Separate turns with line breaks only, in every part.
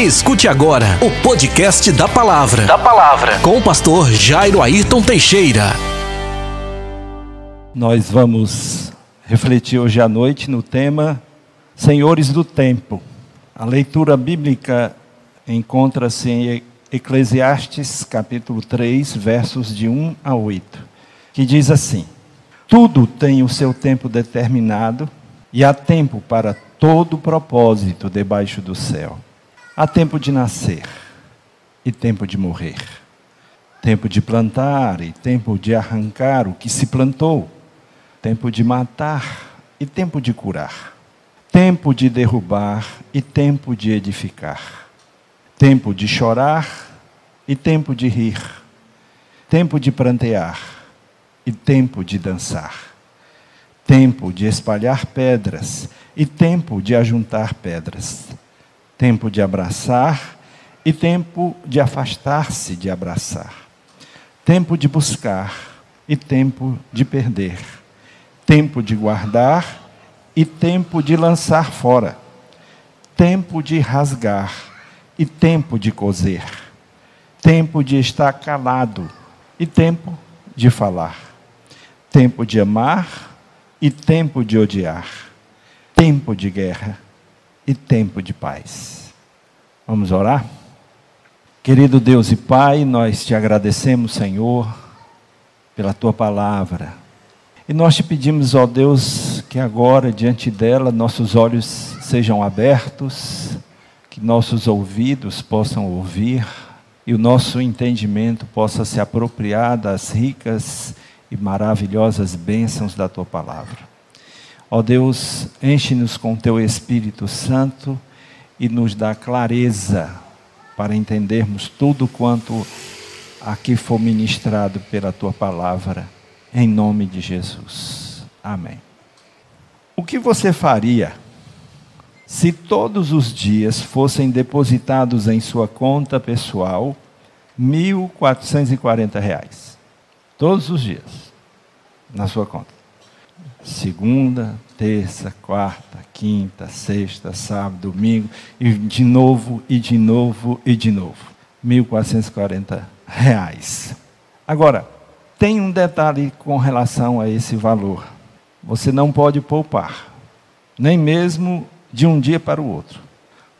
Escute agora o podcast da palavra. Da palavra. Com o pastor Jairo Ayrton Teixeira.
Nós vamos refletir hoje à noite no tema Senhores do Tempo. A leitura bíblica encontra-se em Eclesiastes, capítulo 3, versos de 1 a 8, que diz assim: Tudo tem o seu tempo determinado e há tempo para todo propósito debaixo do céu. Há tempo de nascer e tempo de morrer. Tempo de plantar e tempo de arrancar o que se plantou. Tempo de matar e tempo de curar. Tempo de derrubar e tempo de edificar. Tempo de chorar e tempo de rir. Tempo de prantear e tempo de dançar. Tempo de espalhar pedras e tempo de ajuntar pedras tempo de abraçar e tempo de afastar-se de abraçar, tempo de buscar e tempo de perder, tempo de guardar e tempo de lançar fora, tempo de rasgar e tempo de coser, tempo de estar calado e tempo de falar, tempo de amar e tempo de odiar, tempo de guerra e tempo de paz. Vamos orar? Querido Deus e Pai, nós te agradecemos, Senhor, pela tua palavra. E nós te pedimos, ó Deus, que agora, diante dela, nossos olhos sejam abertos, que nossos ouvidos possam ouvir e o nosso entendimento possa se apropriar das ricas e maravilhosas bênçãos da tua palavra. Ó Deus, enche-nos com teu Espírito Santo e nos dá clareza para entendermos tudo quanto aqui for ministrado pela tua palavra, em nome de Jesus. Amém. O que você faria se todos os dias fossem depositados em sua conta pessoal R$ 1.440? Todos os dias, na sua conta segunda, terça, quarta, quinta, sexta, sábado, domingo, e de novo, e de novo, e de novo. 1.440 reais. Agora, tem um detalhe com relação a esse valor. Você não pode poupar, nem mesmo de um dia para o outro,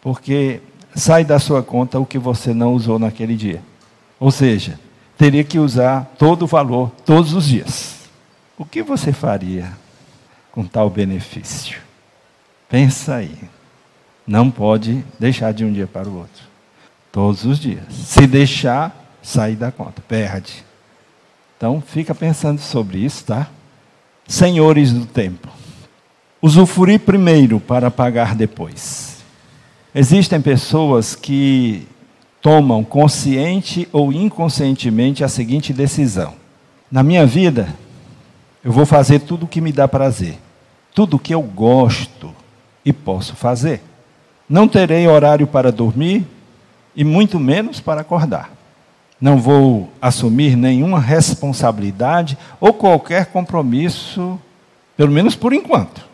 porque sai da sua conta o que você não usou naquele dia. Ou seja, teria que usar todo o valor todos os dias. O que você faria com tal benefício. Pensa aí. Não pode deixar de um dia para o outro. Todos os dias. Se deixar, sair da conta, perde. Então, fica pensando sobre isso, tá? Senhores do tempo. Usufruir primeiro para pagar depois. Existem pessoas que tomam consciente ou inconscientemente a seguinte decisão: na minha vida, eu vou fazer tudo o que me dá prazer tudo o que eu gosto e posso fazer. Não terei horário para dormir e muito menos para acordar. Não vou assumir nenhuma responsabilidade ou qualquer compromisso, pelo menos por enquanto.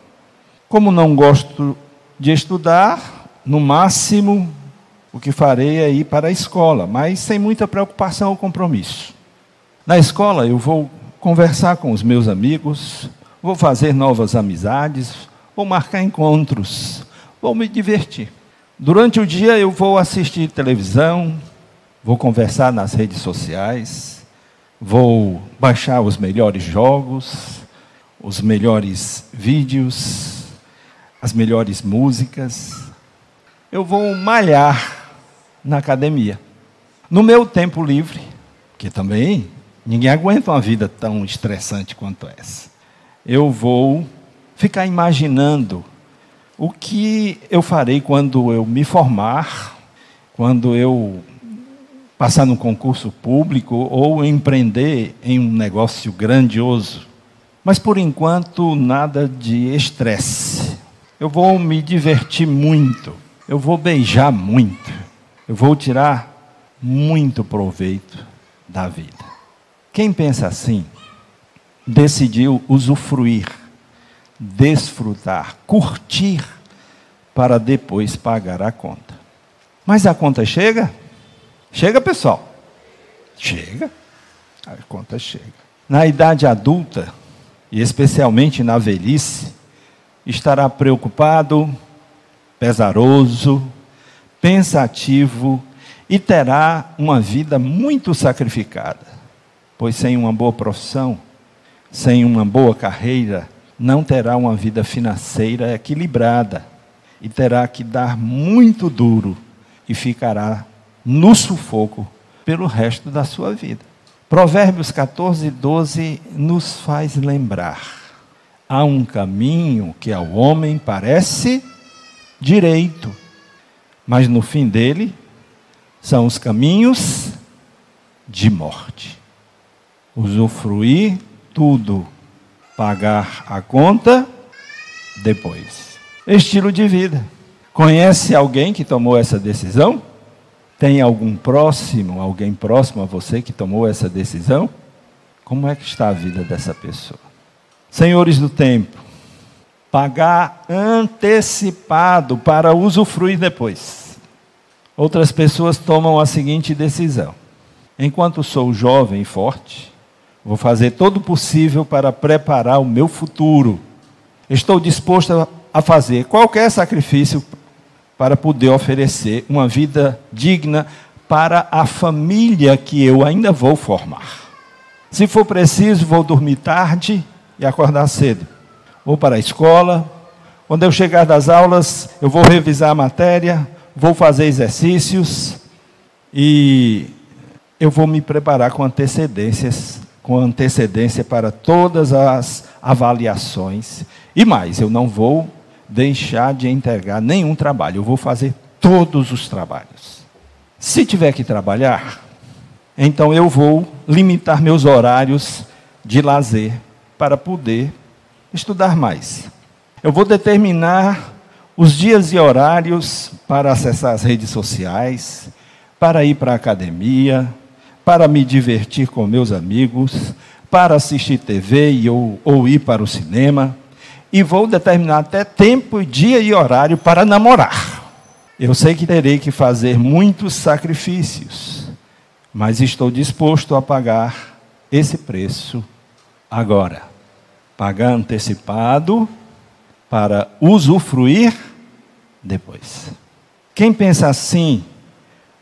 Como não gosto de estudar, no máximo o que farei é ir para a escola, mas sem muita preocupação ou compromisso. Na escola eu vou conversar com os meus amigos, vou fazer novas amizades, vou marcar encontros, vou me divertir. Durante o dia eu vou assistir televisão, vou conversar nas redes sociais, vou baixar os melhores jogos, os melhores vídeos, as melhores músicas. Eu vou malhar na academia. No meu tempo livre, que também ninguém aguenta uma vida tão estressante quanto essa eu vou ficar imaginando o que eu farei quando eu me formar, quando eu passar num concurso público ou empreender em um negócio grandioso. Mas por enquanto, nada de estresse. Eu vou me divertir muito, eu vou beijar muito, eu vou tirar muito proveito da vida. Quem pensa assim, decidiu usufruir, desfrutar, curtir, para depois pagar a conta. Mas a conta chega? Chega, pessoal. Chega. A conta chega. Na idade adulta, e especialmente na velhice, estará preocupado, pesaroso, pensativo e terá uma vida muito sacrificada, pois sem uma boa profissão, sem uma boa carreira, não terá uma vida financeira equilibrada e terá que dar muito duro e ficará no sufoco pelo resto da sua vida. Provérbios 14, 12 nos faz lembrar: há um caminho que ao homem parece direito mas no fim dele são os caminhos de morte. Usufruir tudo, pagar a conta depois. Estilo de vida. Conhece alguém que tomou essa decisão? Tem algum próximo, alguém próximo a você que tomou essa decisão? Como é que está a vida dessa pessoa? Senhores do tempo, pagar antecipado para usufruir depois. Outras pessoas tomam a seguinte decisão: enquanto sou jovem e forte, vou fazer todo o possível para preparar o meu futuro. Estou disposto a fazer qualquer sacrifício para poder oferecer uma vida digna para a família que eu ainda vou formar. Se for preciso, vou dormir tarde e acordar cedo vou para a escola. Quando eu chegar das aulas, eu vou revisar a matéria, vou fazer exercícios e eu vou me preparar com antecedências, com antecedência para todas as avaliações. E mais, eu não vou deixar de entregar nenhum trabalho, eu vou fazer todos os trabalhos. Se tiver que trabalhar, então eu vou limitar meus horários de lazer para poder estudar mais. Eu vou determinar os dias e horários para acessar as redes sociais, para ir para a academia, para me divertir com meus amigos, para assistir TV e ou, ou ir para o cinema. E vou determinar até tempo, dia e horário para namorar. Eu sei que terei que fazer muitos sacrifícios, mas estou disposto a pagar esse preço agora pagar antecipado para usufruir depois. Quem pensa assim,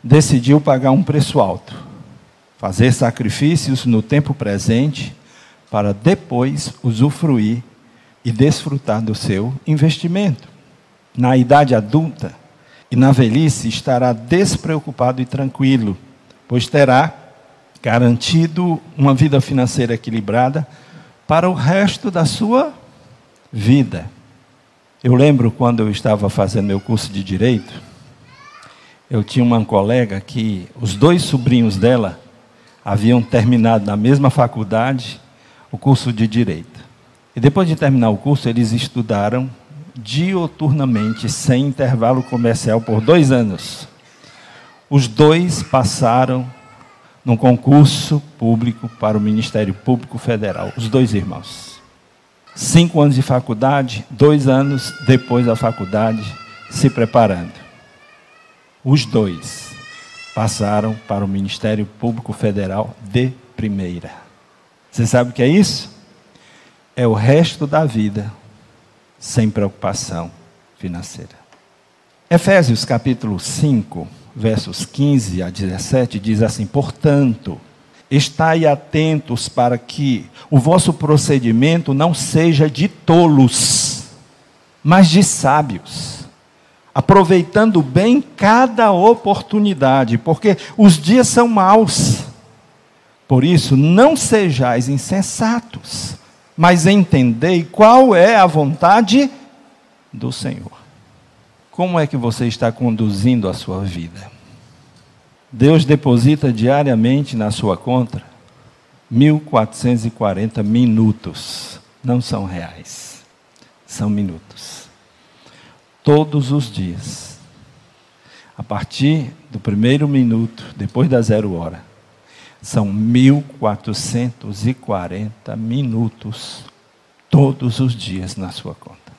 decidiu pagar um preço alto, fazer sacrifícios no tempo presente para depois usufruir e desfrutar do seu investimento. Na idade adulta e na velhice estará despreocupado e tranquilo, pois terá garantido uma vida financeira equilibrada para o resto da sua vida. Eu lembro quando eu estava fazendo meu curso de direito, eu tinha uma colega que os dois sobrinhos dela haviam terminado na mesma faculdade o curso de direito. E depois de terminar o curso, eles estudaram dioturnamente, sem intervalo comercial, por dois anos. Os dois passaram num concurso público para o Ministério Público Federal, os dois irmãos. Cinco anos de faculdade, dois anos depois da faculdade, se preparando. Os dois passaram para o Ministério Público Federal de primeira. Você sabe o que é isso? É o resto da vida sem preocupação financeira. Efésios capítulo 5 versos 15 a 17, diz assim: Portanto, estai atentos para que o vosso procedimento não seja de tolos, mas de sábios, aproveitando bem cada oportunidade, porque os dias são maus. Por isso, não sejais insensatos, mas entendei qual é a vontade do Senhor. Como é que você está conduzindo a sua vida? Deus deposita diariamente na sua conta 1.440 minutos. Não são reais, são minutos. Todos os dias. A partir do primeiro minuto, depois da zero hora, são 1.440 minutos todos os dias na sua conta.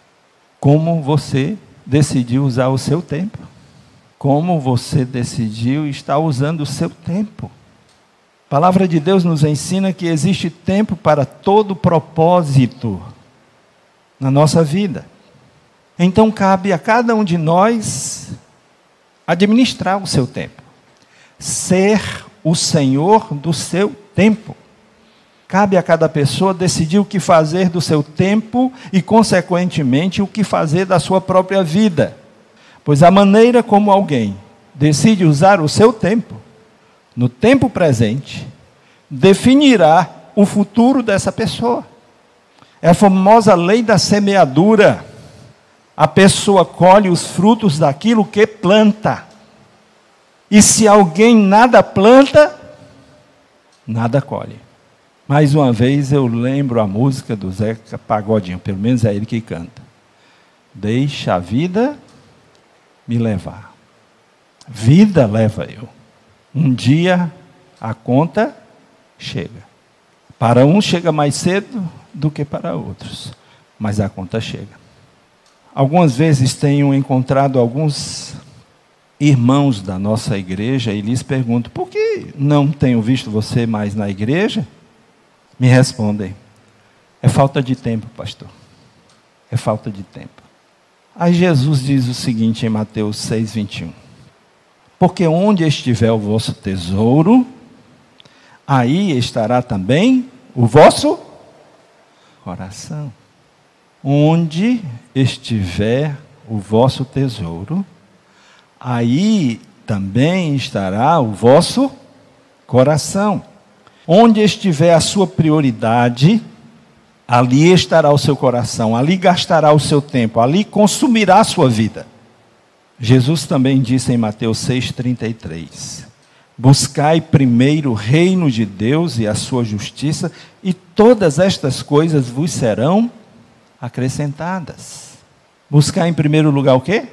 Como você decidiu usar o seu tempo. como você decidiu estar usando o seu tempo. A palavra de Deus nos ensina que existe tempo para todo propósito na nossa vida. Então cabe a cada um de nós administrar o seu tempo, ser o senhor do seu tempo. Cabe a cada pessoa decidir o que fazer do seu tempo e, consequentemente, o que fazer da sua própria vida. Pois a maneira como alguém decide usar o seu tempo, no tempo presente, definirá o futuro dessa pessoa. É a famosa lei da semeadura. A pessoa colhe os frutos daquilo que planta. E se alguém nada planta, nada colhe. Mais uma vez eu lembro a música do Zeca Pagodinho, pelo menos é ele que canta. Deixa a vida me levar. Vida leva eu. Um dia a conta chega. Para uns chega mais cedo do que para outros, mas a conta chega. Algumas vezes tenho encontrado alguns irmãos da nossa igreja e lhes pergunto: por que não tenho visto você mais na igreja? me respondem: é falta de tempo, pastor. É falta de tempo. Aí Jesus diz o seguinte em Mateus 6, 21. Porque onde estiver o vosso tesouro, aí estará também o vosso coração. Onde estiver o vosso tesouro, aí também estará o vosso coração. Onde estiver a sua prioridade, ali estará o seu coração, ali gastará o seu tempo, ali consumirá a sua vida. Jesus também disse em Mateus 6,33: Buscai primeiro o reino de Deus e a sua justiça, e todas estas coisas vos serão acrescentadas. Buscar em primeiro lugar o quê?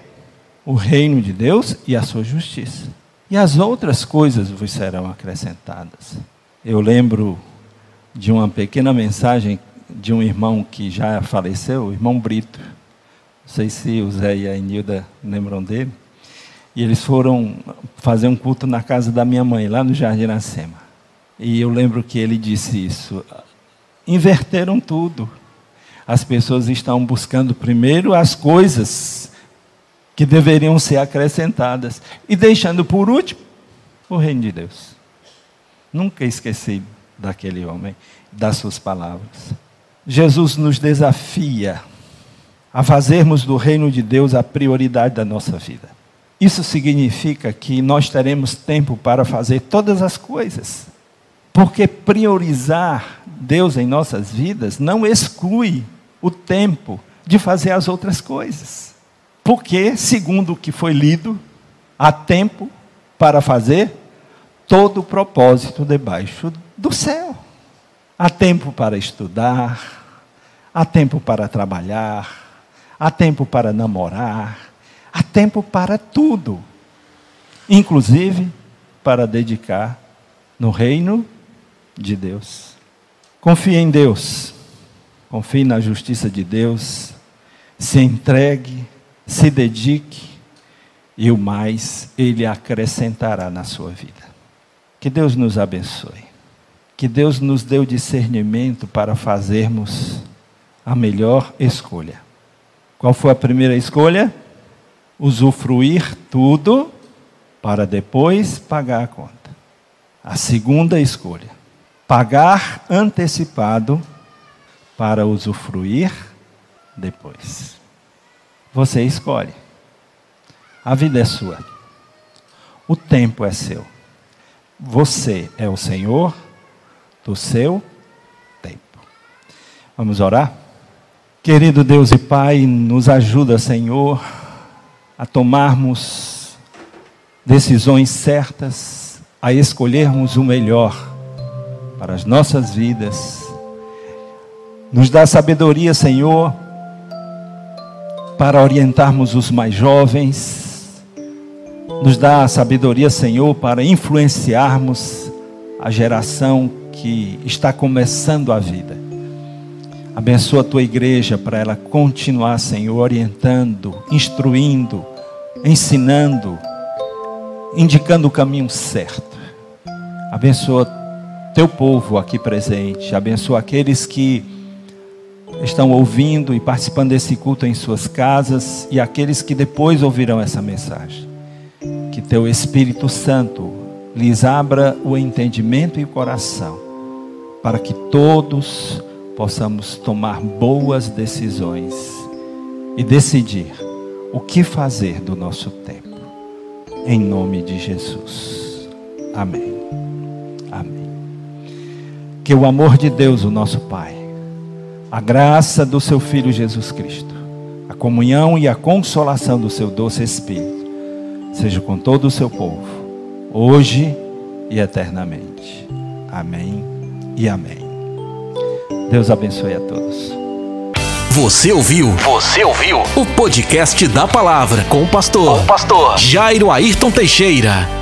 O reino de Deus e a sua justiça. E as outras coisas vos serão acrescentadas. Eu lembro de uma pequena mensagem de um irmão que já faleceu, o irmão Brito. Não sei se o Zé e a Enilda lembram dele. E eles foram fazer um culto na casa da minha mãe, lá no Jardim Iracema. E eu lembro que ele disse isso. Inverteram tudo. As pessoas estão buscando primeiro as coisas que deveriam ser acrescentadas e deixando por último o reino de Deus. Nunca esqueci daquele homem, das suas palavras. Jesus nos desafia a fazermos do reino de Deus a prioridade da nossa vida. Isso significa que nós teremos tempo para fazer todas as coisas. Porque priorizar Deus em nossas vidas não exclui o tempo de fazer as outras coisas. Porque, segundo o que foi lido, há tempo para fazer todo o propósito debaixo do céu. Há tempo para estudar, há tempo para trabalhar, há tempo para namorar, há tempo para tudo, inclusive para dedicar no reino de Deus. Confie em Deus, confie na justiça de Deus, se entregue, se dedique e o mais Ele acrescentará na sua vida. Que Deus nos abençoe. Que Deus nos dê o discernimento para fazermos a melhor escolha. Qual foi a primeira escolha? Usufruir tudo para depois pagar a conta. A segunda escolha: pagar antecipado para usufruir depois. Você escolhe. A vida é sua. O tempo é seu. Você é o Senhor do seu tempo. Vamos orar? Querido Deus e Pai, nos ajuda, Senhor, a tomarmos decisões certas, a escolhermos o melhor para as nossas vidas. Nos dá sabedoria, Senhor, para orientarmos os mais jovens, nos dá sabedoria, Senhor, para influenciarmos a geração que está começando a vida. Abençoa a tua igreja para ela continuar, Senhor, orientando, instruindo, ensinando indicando o caminho certo. Abençoa teu povo aqui presente, abençoa aqueles que estão ouvindo e participando desse culto em suas casas e aqueles que depois ouvirão essa mensagem. Que teu Espírito Santo lhes abra o entendimento e o coração, para que todos possamos tomar boas decisões e decidir o que fazer do nosso tempo. Em nome de Jesus. Amém. Que o amor de Deus, o nosso Pai, a graça do seu Filho Jesus Cristo, a comunhão e a consolação do seu doce Espírito, seja com todo o seu povo, hoje e eternamente. Amém e amém. Deus abençoe a todos.
Você ouviu? Você ouviu? O podcast da palavra com o pastor, com o pastor Jairo Ayrton Teixeira.